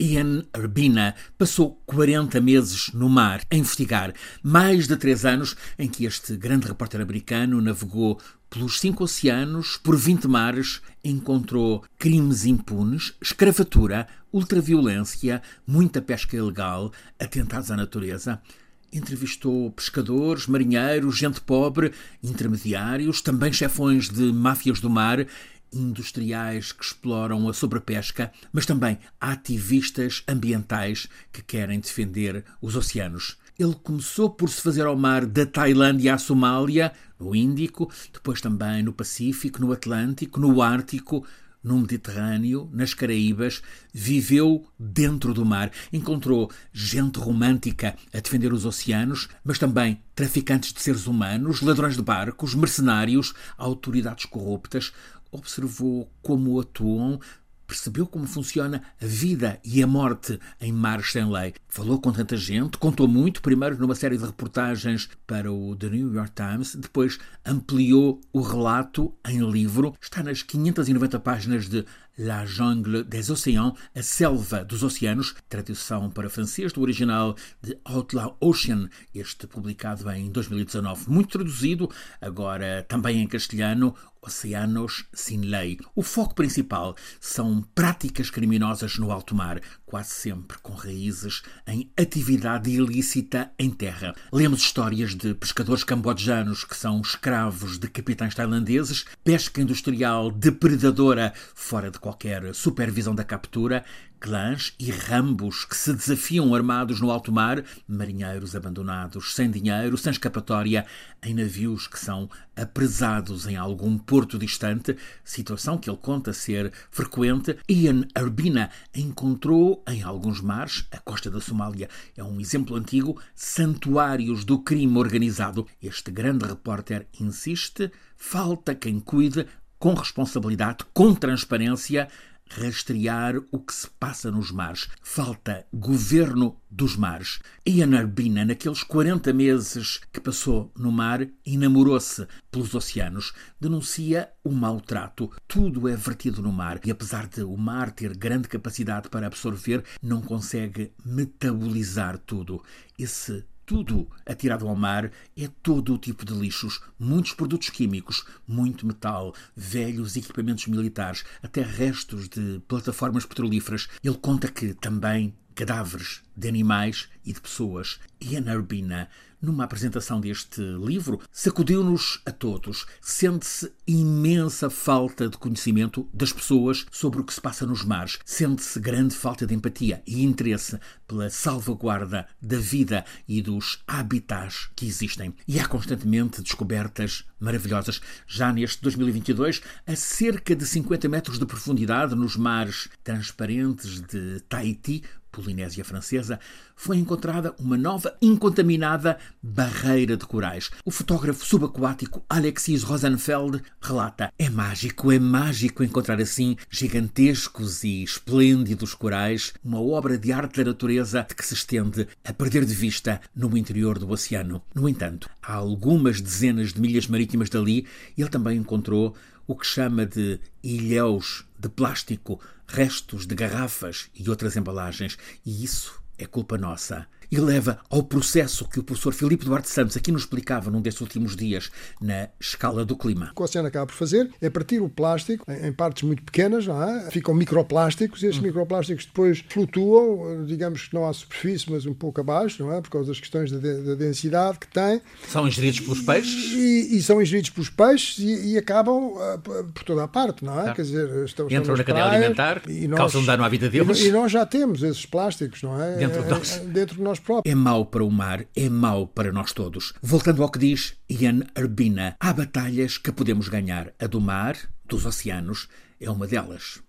Ian Urbina passou 40 meses no mar a investigar, mais de três anos em que este grande repórter americano navegou pelos cinco oceanos, por 20 mares, encontrou crimes impunes, escravatura, ultraviolência, muita pesca ilegal, atentados à natureza. Entrevistou pescadores, marinheiros, gente pobre, intermediários, também chefões de máfias do mar industriais que exploram a sobrepesca, mas também ativistas ambientais que querem defender os oceanos. Ele começou por se fazer ao mar da Tailândia à Somália, no Índico, depois também no Pacífico, no Atlântico, no Ártico, no Mediterrâneo, nas Caraíbas, viveu dentro do mar, encontrou gente romântica a defender os oceanos, mas também traficantes de seres humanos, ladrões de barcos, mercenários, autoridades corruptas, observou como atuam, percebeu como funciona a vida e a morte em mares sem lei. Falou com tanta gente, contou muito, primeiro numa série de reportagens para o The New York Times, depois ampliou o relato em livro. Está nas 590 páginas de La Jungle des Océans, A Selva dos Oceanos, tradução para francês do original de Outlaw Ocean, este publicado em 2019, muito traduzido, agora também em castelhano, Oceanos Sin Lei. O foco principal são práticas criminosas no alto mar, quase sempre com raízes em atividade ilícita em terra. Lemos histórias de pescadores cambojanos que são escravos de capitães tailandeses, pesca industrial depredadora fora de qualquer supervisão da captura, clãs e rambos que se desafiam armados no alto mar, marinheiros abandonados, sem dinheiro, sem escapatória, em navios que são apresados em algum porto distante, situação que ele conta ser frequente. Ian Urbina encontrou em alguns mares, a costa da Somália é um exemplo antigo, santuários do crime organizado. Este grande repórter insiste: falta quem cuide com responsabilidade, com transparência, rastrear o que se passa nos mares. Falta governo dos mares. Ian Arbina, naqueles 40 meses que passou no mar, enamorou-se pelos oceanos. Denuncia o maltrato. Tudo é vertido no mar e, apesar de o mar ter grande capacidade para absorver, não consegue metabolizar tudo. Esse tudo atirado ao mar é todo o tipo de lixos, muitos produtos químicos, muito metal, velhos equipamentos militares, até restos de plataformas petrolíferas. Ele conta que também cadáveres de animais e de pessoas. Ian Urbina, numa apresentação deste livro, sacudiu-nos a todos. Sente-se imensa falta de conhecimento das pessoas sobre o que se passa nos mares. Sente-se grande falta de empatia e interesse pela salvaguarda da vida e dos habitats que existem. E há constantemente descobertas maravilhosas. Já neste 2022, a cerca de 50 metros de profundidade nos mares transparentes de Tahiti, Polinésia Francesa, foi encontrada uma nova incontaminada barreira de corais. O fotógrafo subaquático Alexis Rosenfeld relata: É mágico, é mágico encontrar assim gigantescos e esplêndidos corais, uma obra de arte da natureza que se estende a perder de vista no interior do oceano. No entanto, há algumas dezenas de milhas marítimas dali, ele também encontrou o que chama de ilhéus de plástico, restos de garrafas e outras embalagens, e isso é culpa nossa e leva ao processo que o professor Filipe Duarte Santos aqui nos explicava num destes últimos dias na escala do clima. O que o oceano acaba por fazer é partir o plástico em partes muito pequenas, é? ficam microplásticos e esses hum. microplásticos depois flutuam, digamos que não à superfície, mas um pouco abaixo, não é? por causa das questões da, da densidade que tem. São ingeridos pelos peixes? E, e são ingeridos pelos peixes e, e acabam uh, por toda a parte, não é? Claro. Quer dizer, estão, Entram na cadeia alimentar, e nós, causam dano à vida deles. E, e, nós já temos esses plásticos, não é? Dentro de nós. Dentro de nós próprios. É mau para o mar, é mau para nós todos. Voltando ao que diz Ian Urbina, há batalhas que podemos ganhar. A do mar, dos oceanos, é uma delas.